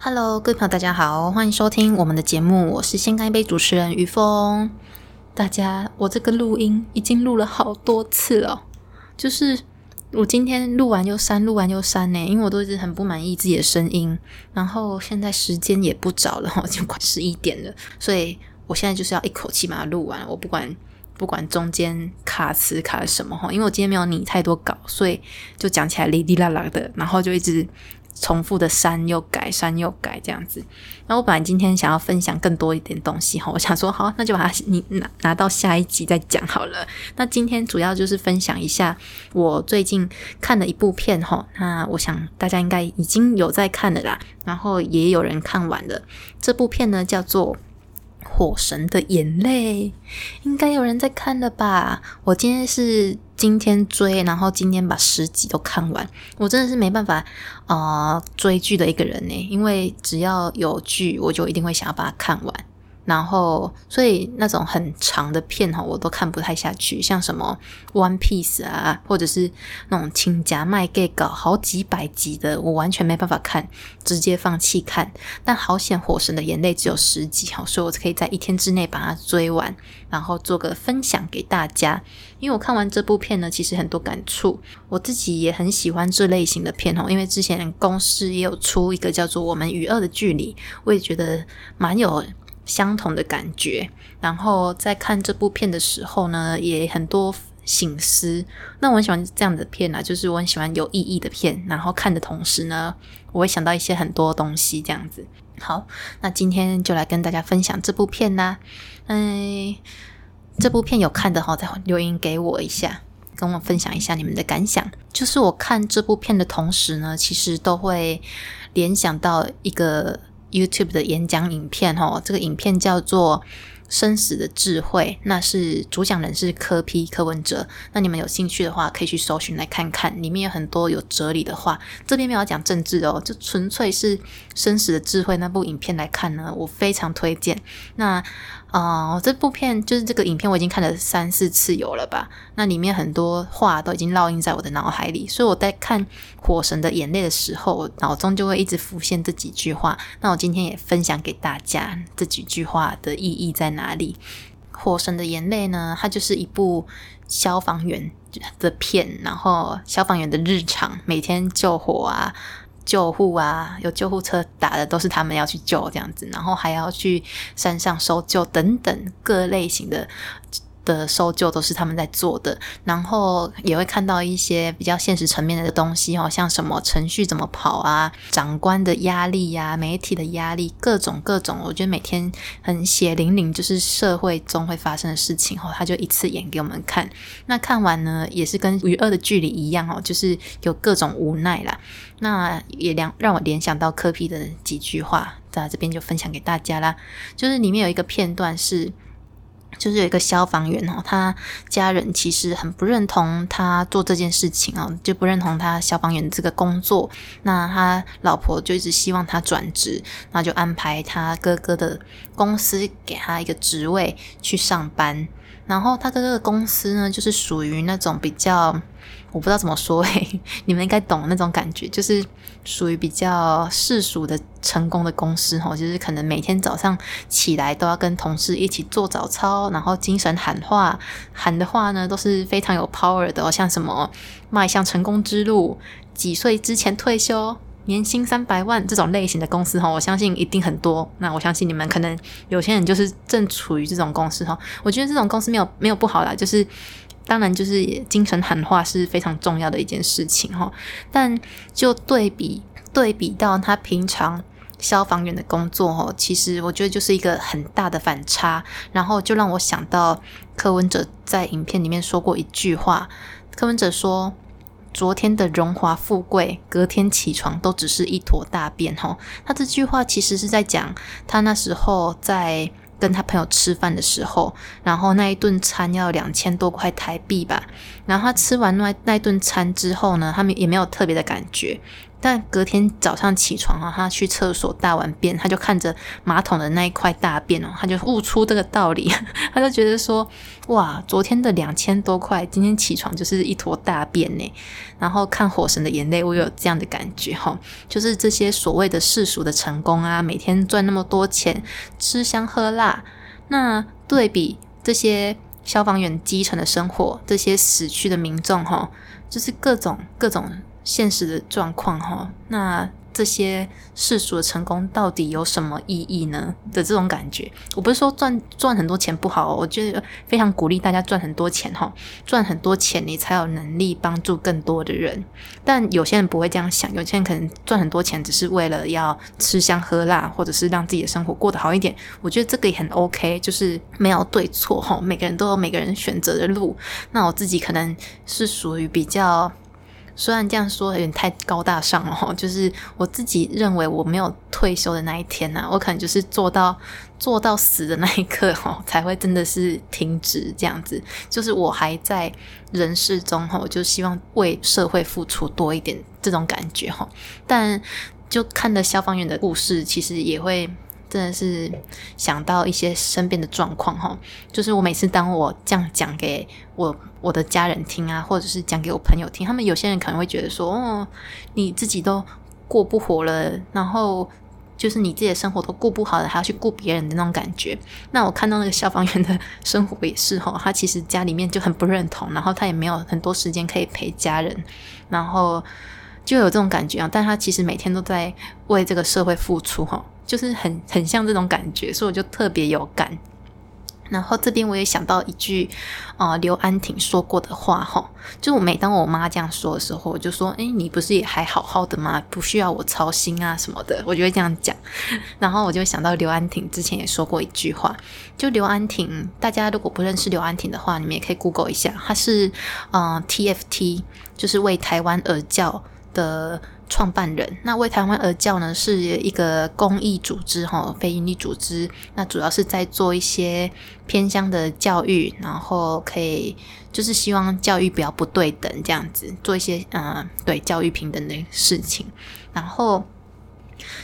Hello，各位朋友，大家好，欢迎收听我们的节目，我是先干一杯主持人于峰。大家，我这个录音已经录了好多次了，就是我今天录完又删，录完又删呢，因为我都一直很不满意自己的声音。然后现在时间也不早了，已经快十一点了，所以我现在就是要一口气把它录完，我不管不管中间卡词卡什么哈，因为我今天没有拟太多稿，所以就讲起来哩哩啦啦的，然后就一直。重复的删又改，删又改这样子。然后我本来今天想要分享更多一点东西哈，我想说好，那就把它你拿拿到下一集再讲好了。那今天主要就是分享一下我最近看的一部片哈。那我想大家应该已经有在看了啦，然后也有人看完了。这部片呢叫做。火神的眼泪，应该有人在看了吧？我今天是今天追，然后今天把十集都看完。我真的是没办法啊追剧的一个人呢，因为只要有剧，我就一定会想要把它看完。然后，所以那种很长的片哈，我都看不太下去。像什么《One Piece》啊，或者是那种请假卖 gay 搞好几百集的，我完全没办法看，直接放弃看。但好险，《火神的眼泪》只有十集哈，所以我可以在一天之内把它追完，然后做个分享给大家。因为我看完这部片呢，其实很多感触，我自己也很喜欢这类型的片哦。因为之前公司也有出一个叫做《我们与恶的距离》，我也觉得蛮有。相同的感觉，然后在看这部片的时候呢，也很多醒思。那我很喜欢这样的片啊，就是我很喜欢有意义的片。然后看的同时呢，我会想到一些很多东西，这样子。好，那今天就来跟大家分享这部片啦。嗯，这部片有看的哈，再留言给我一下，跟我分享一下你们的感想。就是我看这部片的同时呢，其实都会联想到一个。YouTube 的演讲影片，吼，这个影片叫做。生死的智慧，那是主讲人是柯批柯文哲。那你们有兴趣的话，可以去搜寻来看看，里面有很多有哲理的话。这边没有讲政治哦，就纯粹是生死的智慧那部影片来看呢，我非常推荐。那哦，这部片就是这个影片，我已经看了三四次有了吧？那里面很多话都已经烙印在我的脑海里，所以我在看《火神的眼泪》的时候，脑中就会一直浮现这几句话。那我今天也分享给大家这几句话的意义在。哪里？火神的眼泪呢？它就是一部消防员的片，然后消防员的日常，每天救火啊、救护啊，有救护车打的都是他们要去救这样子，然后还要去山上搜救等等各类型的。的搜救都是他们在做的，然后也会看到一些比较现实层面的东西哦，像什么程序怎么跑啊，长官的压力呀，媒体的压力，各种各种，我觉得每天很血淋淋，就是社会中会发生的事情哦，他就一次演给我们看。那看完呢，也是跟《与恶的距离》一样哦，就是有各种无奈啦。那也让让我联想到科皮的几句话，在这边就分享给大家啦。就是里面有一个片段是。就是有一个消防员哦，他家人其实很不认同他做这件事情哦，就不认同他消防员这个工作。那他老婆就一直希望他转职，那就安排他哥哥的公司给他一个职位去上班。然后他的这个公司呢，就是属于那种比较。我不知道怎么说诶，你们应该懂那种感觉，就是属于比较世俗的成功的公司哈，就是可能每天早上起来都要跟同事一起做早操，然后精神喊话，喊的话呢都是非常有 power 的，哦像什么迈向成功之路，几岁之前退休，年薪三百万这种类型的公司哈，我相信一定很多。那我相信你们可能有些人就是正处于这种公司哈，我觉得这种公司没有没有不好啦，就是。当然，就是精神喊话是非常重要的一件事情哈。但就对比对比到他平常消防员的工作哈，其实我觉得就是一个很大的反差。然后就让我想到柯文哲在影片里面说过一句话：柯文哲说，昨天的荣华富贵，隔天起床都只是一坨大便吼。他这句话其实是在讲他那时候在。跟他朋友吃饭的时候，然后那一顿餐要两千多块台币吧。然后他吃完那那顿餐之后呢，他们也没有特别的感觉。但隔天早上起床啊，他去厕所大完便，他就看着马桶的那一块大便哦，他就悟出这个道理，他就觉得说，哇，昨天的两千多块，今天起床就是一坨大便呢。然后看火神的眼泪，我有这样的感觉哈，就是这些所谓的世俗的成功啊，每天赚那么多钱，吃香喝辣，那对比这些消防员基层的生活，这些死去的民众哈，就是各种各种。现实的状况哈，那这些世俗的成功到底有什么意义呢？的这种感觉，我不是说赚赚很多钱不好，我觉得非常鼓励大家赚很多钱哈，赚很多钱你才有能力帮助更多的人。但有些人不会这样想，有些人可能赚很多钱只是为了要吃香喝辣，或者是让自己的生活过得好一点。我觉得这个也很 OK，就是没有对错哈，每个人都有每个人选择的路。那我自己可能是属于比较。虽然这样说有点太高大上了，就是我自己认为我没有退休的那一天呢，我可能就是做到做到死的那一刻哈，才会真的是停止这样子。就是我还在人世中哈，就希望为社会付出多一点这种感觉哈。但就看了消防员的故事，其实也会。真的是想到一些身边的状况哈，就是我每次当我这样讲给我我的家人听啊，或者是讲给我朋友听，他们有些人可能会觉得说，哦，你自己都过不活了，然后就是你自己的生活都过不好了，还要去顾别人的那种感觉。那我看到那个消防员的 生活也是哈，他其实家里面就很不认同，然后他也没有很多时间可以陪家人，然后就有这种感觉啊。但他其实每天都在为这个社会付出哈。就是很很像这种感觉，所以我就特别有感。然后这边我也想到一句啊，刘安婷说过的话哈，就每当我妈这样说的时候，我就说：“哎，你不是也还好好的吗？不需要我操心啊什么的。”我就会这样讲。然后我就想到刘安婷之前也说过一句话，就刘安婷，大家如果不认识刘安婷的话，你们也可以 Google 一下，她是嗯 TFT，就是为台湾而教的。创办人那为台湾而教呢，是一个公益组织哈，非营利组织。那主要是在做一些偏乡的教育，然后可以就是希望教育不要不对等这样子，做一些嗯对教育平等的事情。然后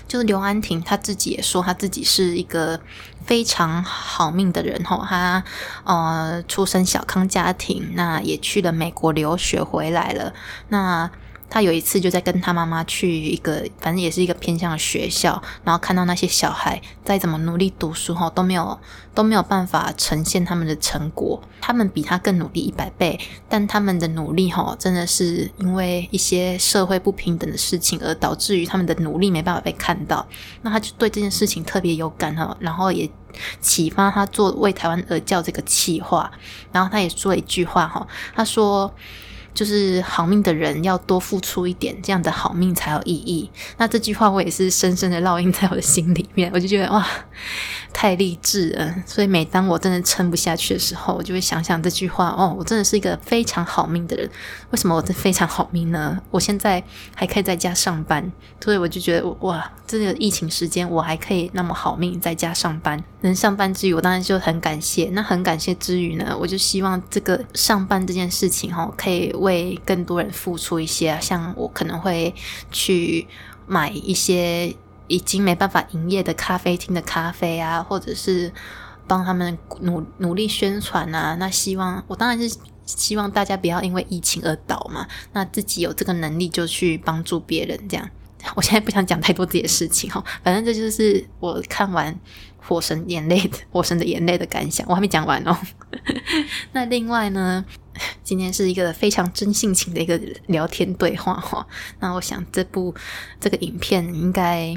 就是刘安婷他自己也说，他自己是一个非常好命的人哈，他呃出身小康家庭，那也去了美国留学回来了，那。他有一次就在跟他妈妈去一个，反正也是一个偏向的学校，然后看到那些小孩再怎么努力读书哈，都没有都没有办法呈现他们的成果。他们比他更努力一百倍，但他们的努力哈，真的是因为一些社会不平等的事情而导致于他们的努力没办法被看到。那他就对这件事情特别有感哈，然后也启发他做为台湾而教这个企划。然后他也说了一句话哈，他说。就是好命的人要多付出一点，这样的好命才有意义。那这句话我也是深深的烙印在我的心里面，我就觉得哇。太励志了，所以每当我真的撑不下去的时候，我就会想想这句话哦，我真的是一个非常好命的人。为什么我这非常好命呢？我现在还可以在家上班，所以我就觉得哇，这个疫情时间我还可以那么好命在家上班，能上班之余，我当然就很感谢。那很感谢之余呢，我就希望这个上班这件事情哈，可以为更多人付出一些。像我可能会去买一些。已经没办法营业的咖啡厅的咖啡啊，或者是帮他们努努力宣传啊。那希望我当然是希望大家不要因为疫情而倒嘛。那自己有这个能力就去帮助别人，这样。我现在不想讲太多自己的事情哈，反正这就是我看完《火神眼泪》《火神的眼泪》的感想。我还没讲完哦。那另外呢，今天是一个非常真性情的一个聊天对话哈。那我想这部这个影片应该。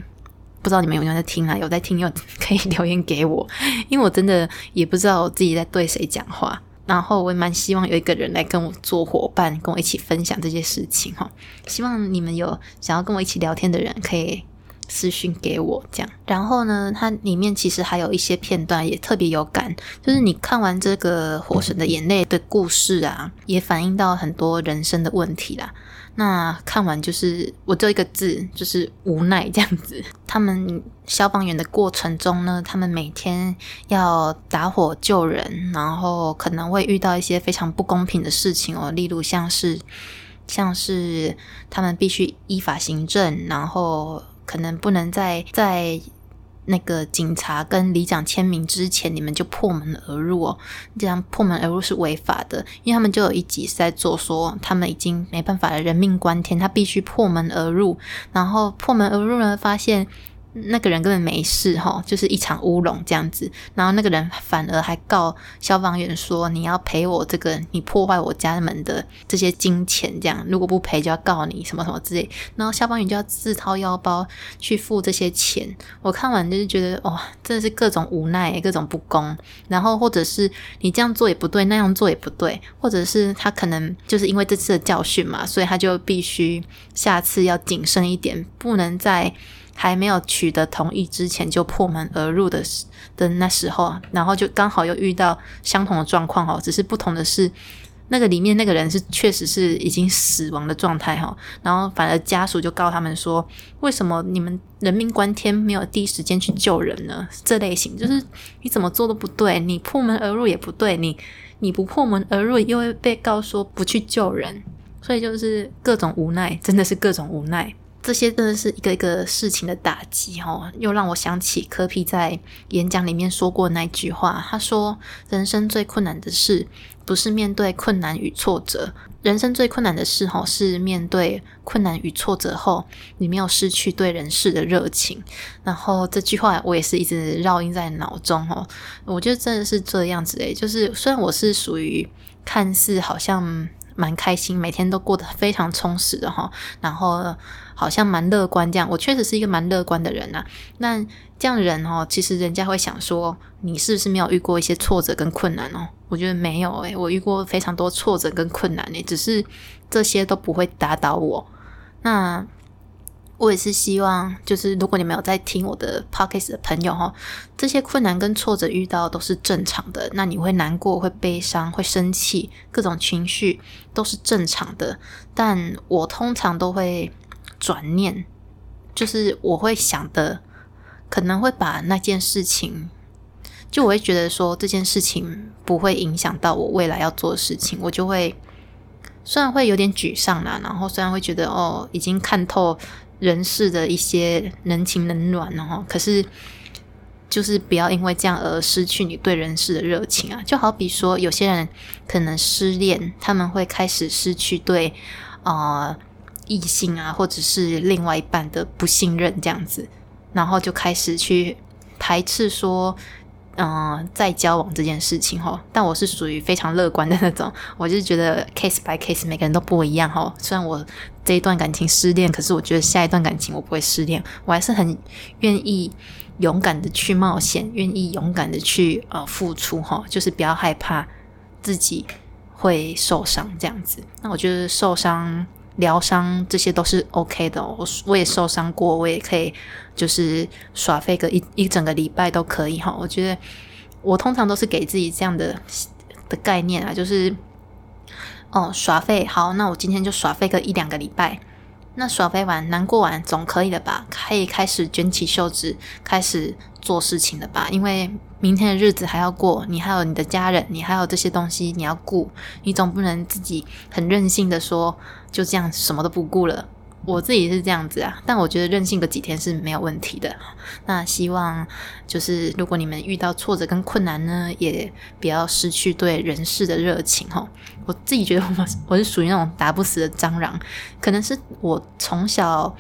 不知道你们有没有在听啊？有在听，有可以留言给我，因为我真的也不知道我自己在对谁讲话。然后我也蛮希望有一个人来跟我做伙伴，跟我一起分享这些事情哈。希望你们有想要跟我一起聊天的人，可以私讯给我这样。然后呢，它里面其实还有一些片段也特别有感，就是你看完这个《火神的眼泪》的故事啊，也反映到很多人生的问题啦。那看完就是我就一个字，就是无奈这样子。他们消防员的过程中呢，他们每天要打火救人，然后可能会遇到一些非常不公平的事情哦，例如像是像是他们必须依法行政，然后可能不能在在那个警察跟里长签名之前，你们就破门而入哦。这样破门而入是违法的，因为他们就有一集是在做说，他们已经没办法了，人命关天，他必须破门而入，然后破门而入呢，发现。那个人根本没事哈，就是一场乌龙这样子。然后那个人反而还告消防员说：“你要赔我这个你破坏我家门的这些金钱，这样如果不赔就要告你什么什么之类。”然后消防员就要自掏腰包去付这些钱。我看完就是觉得哇，真的是各种无奈，各种不公。然后或者是你这样做也不对，那样做也不对，或者是他可能就是因为这次的教训嘛，所以他就必须下次要谨慎一点，不能再。还没有取得同意之前就破门而入的的那时候，然后就刚好又遇到相同的状况哦，只是不同的是，那个里面那个人是确实是已经死亡的状态哈，然后反而家属就告他们说，为什么你们人命关天没有第一时间去救人呢？这类型就是你怎么做都不对，你破门而入也不对，你你不破门而入又会被告说不去救人，所以就是各种无奈，真的是各种无奈。这些真的是一个一个事情的打击哦，又让我想起科皮在演讲里面说过那句话。他说：“人生最困难的事，不是面对困难与挫折，人生最困难的事，哦，是面对困难与挫折后，你没有失去对人事的热情。”然后这句话我也是一直绕印在脑中哦。我觉得真的是这样子诶，就是虽然我是属于看似好像蛮开心，每天都过得非常充实的哈，然后。好像蛮乐观这样，我确实是一个蛮乐观的人呐。那这样人哦，其实人家会想说，你是不是没有遇过一些挫折跟困难哦？我觉得没有诶，我遇过非常多挫折跟困难诶，只是这些都不会打倒我。那我也是希望，就是如果你没有在听我的 podcast 的朋友哈，这些困难跟挫折遇到都是正常的。那你会难过、会悲伤、会生气，各种情绪都是正常的。但我通常都会。转念，就是我会想的，可能会把那件事情，就我会觉得说这件事情不会影响到我未来要做的事情，我就会虽然会有点沮丧啦，然后虽然会觉得哦已经看透人世的一些人情冷暖哦，可是就是不要因为这样而失去你对人世的热情啊，就好比说有些人可能失恋，他们会开始失去对啊。异性啊，或者是另外一半的不信任这样子，然后就开始去排斥说，嗯，在交往这件事情哈。但我是属于非常乐观的那种，我就觉得 case by case 每个人都不一样哈。虽然我这一段感情失恋，可是我觉得下一段感情我不会失恋，我还是很愿意勇敢的去冒险，愿意勇敢的去呃付出哈，就是不要害怕自己会受伤这样子。那我觉得受伤。疗伤这些都是 OK 的，我我也受伤过，我也可以就是耍废个一一整个礼拜都可以哈。我觉得我通常都是给自己这样的的概念啊，就是 哦耍废好，那我今天就耍废个一两个礼拜。那耍废完难过完总可以了吧？可以开始卷起袖子开始做事情了吧？因为明天的日子还要过，你还有你的家人，你还有这些东西你要顾，你总不能自己很任性的说就这样什么都不顾了。我自己是这样子啊，但我觉得任性个几天是没有问题的。那希望就是如果你们遇到挫折跟困难呢，也不要失去对人事的热情哈。我自己觉得我我是属于那种打不死的蟑螂，可能是我从小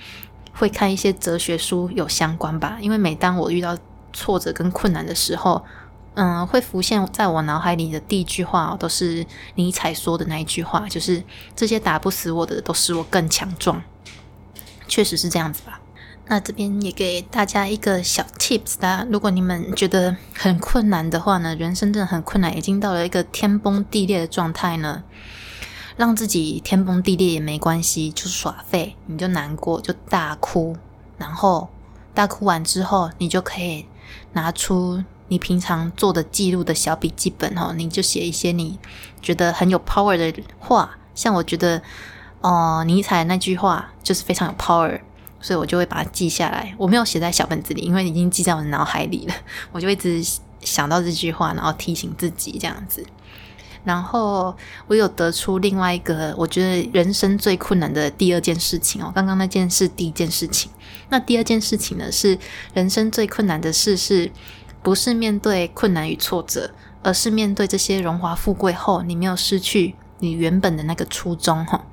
会看一些哲学书有相关吧。因为每当我遇到挫折跟困难的时候，嗯，会浮现在我脑海里的第一句话都是尼采说的那一句话，就是这些打不死我的，都使我更强壮。确实是这样子吧。那这边也给大家一个小 tips 啦。如果你们觉得很困难的话呢，人生真的很困难，已经到了一个天崩地裂的状态呢，让自己天崩地裂也没关系，就耍废，你就难过，就大哭，然后大哭完之后，你就可以拿出你平常做的记录的小笔记本哦，你就写一些你觉得很有 power 的话，像我觉得。哦，尼采那句话就是非常有 power，所以我就会把它记下来。我没有写在小本子里，因为已经记在我的脑海里了。我就一直想到这句话，然后提醒自己这样子。然后我有得出另外一个我觉得人生最困难的第二件事情哦。刚刚那件事第一件事情，那第二件事情呢是人生最困难的事，是不是面对困难与挫折，而是面对这些荣华富贵后，你没有失去你原本的那个初衷哈。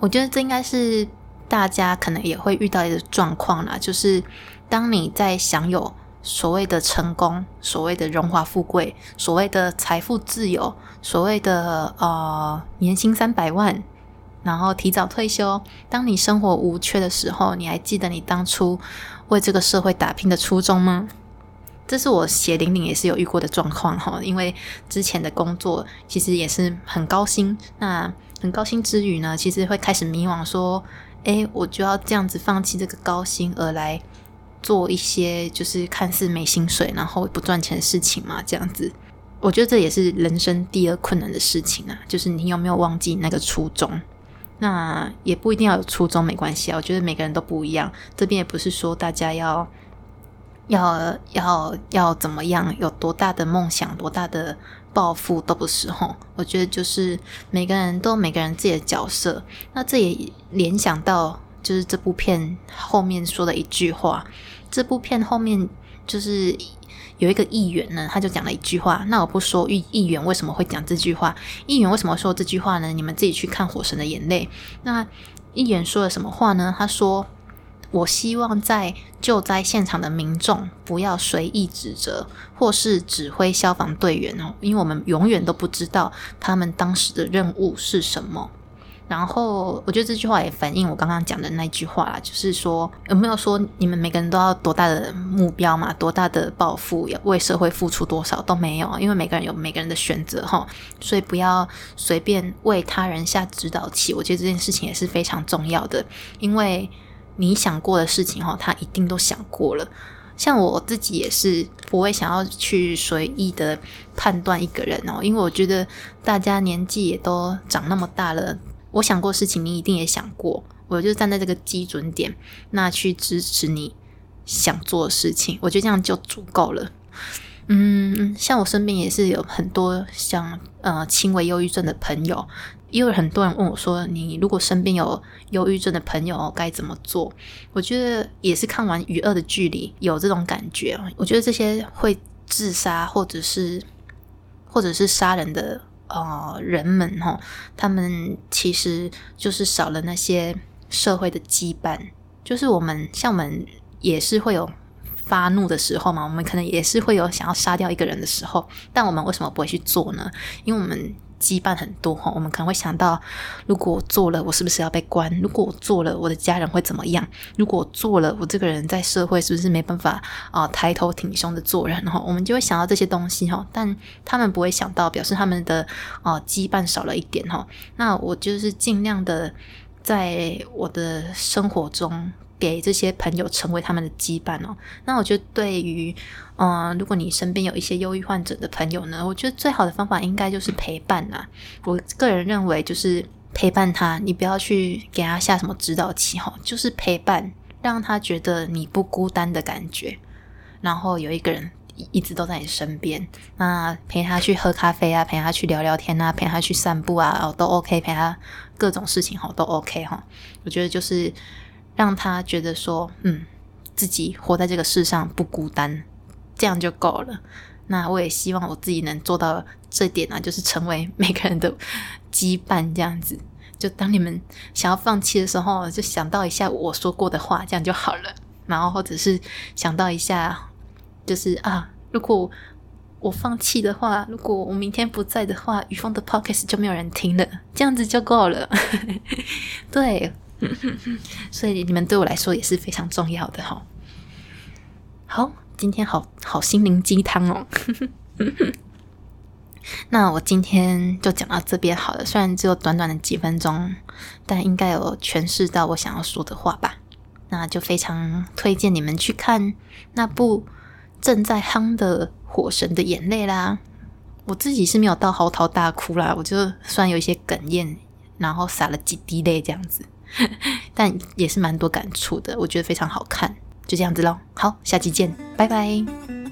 我觉得这应该是大家可能也会遇到一个状况啦，就是当你在享有。所谓的成功，所谓的荣华富贵，所谓的财富自由，所谓的呃年薪三百万，然后提早退休。当你生活无缺的时候，你还记得你当初为这个社会打拼的初衷吗？这是我血淋淋也是有遇过的状况哈。因为之前的工作其实也是很高薪，那很高薪之余呢，其实会开始迷惘，说：诶，我就要这样子放弃这个高薪而来。做一些就是看似没薪水，然后不赚钱的事情嘛，这样子，我觉得这也是人生第二困难的事情啊。就是你有没有忘记那个初衷？那也不一定要有初衷，没关系啊。我觉得每个人都不一样，这边也不是说大家要要要要怎么样，有多大的梦想，多大的抱负都不是吼。我觉得就是每个人都每个人自己的角色。那这也联想到就是这部片后面说的一句话。这部片后面就是有一个议员呢，他就讲了一句话。那我不说议议员为什么会讲这句话，议员为什么说这句话呢？你们自己去看《火神的眼泪》。那议员说了什么话呢？他说：“我希望在救灾现场的民众不要随意指责或是指挥消防队员哦，因为我们永远都不知道他们当时的任务是什么。”然后我觉得这句话也反映我刚刚讲的那句话啦，就是说有没有说你们每个人都要多大的目标嘛，多大的抱负，要为社会付出多少都没有，因为每个人有每个人的选择哈，所以不要随便为他人下指导棋。我觉得这件事情也是非常重要的，因为你想过的事情哈，他一定都想过了。像我自己也是不会想要去随意的判断一个人哦，因为我觉得大家年纪也都长那么大了。我想过事情，你一定也想过。我就站在这个基准点，那去支持你想做的事情，我觉得这样就足够了。嗯，像我身边也是有很多像呃轻微忧郁症的朋友，也有很多人问我说：“你如果身边有忧郁症的朋友该怎么做？”我觉得也是看完《与恶的距离》有这种感觉。我觉得这些会自杀或者是或者是杀人的。呃，人们哈，他们其实就是少了那些社会的羁绊。就是我们像我们也是会有发怒的时候嘛，我们可能也是会有想要杀掉一个人的时候，但我们为什么不会去做呢？因为我们。羁绊很多哈，我们可能会想到，如果我做了，我是不是要被关？如果我做了，我的家人会怎么样？如果我做了，我这个人在社会是不是没办法啊抬头挺胸的做人哈？我们就会想到这些东西哈，但他们不会想到，表示他们的啊羁绊少了一点哈。那我就是尽量的在我的生活中。给这些朋友成为他们的羁绊哦。那我觉得，对于嗯，如果你身边有一些忧郁患者的朋友呢，我觉得最好的方法应该就是陪伴呐。我个人认为，就是陪伴他，你不要去给他下什么指导棋哈，就是陪伴，让他觉得你不孤单的感觉，然后有一个人一直都在你身边。那陪他去喝咖啡啊，陪他去聊聊天啊，陪他去散步啊，哦，都 OK。陪他各种事情哈，都 OK 哈。我觉得就是。让他觉得说，嗯，自己活在这个世上不孤单，这样就够了。那我也希望我自己能做到这点啊，就是成为每个人的羁绊，这样子。就当你们想要放弃的时候，就想到一下我说过的话，这样就好了。然后或者是想到一下，就是啊，如果我放弃的话，如果我明天不在的话，雨峰的 podcast 就没有人听了，这样子就够了。对。所以你们对我来说也是非常重要的哈。好，今天好好心灵鸡汤哦。那我今天就讲到这边好了，虽然只有短短的几分钟，但应该有诠释到我想要说的话吧。那就非常推荐你们去看那部正在夯的《火神的眼泪》啦。我自己是没有到嚎啕大哭啦，我就算有一些哽咽，然后洒了几滴泪这样子。但也是蛮多感触的，我觉得非常好看，就这样子喽。好，下期见，拜拜。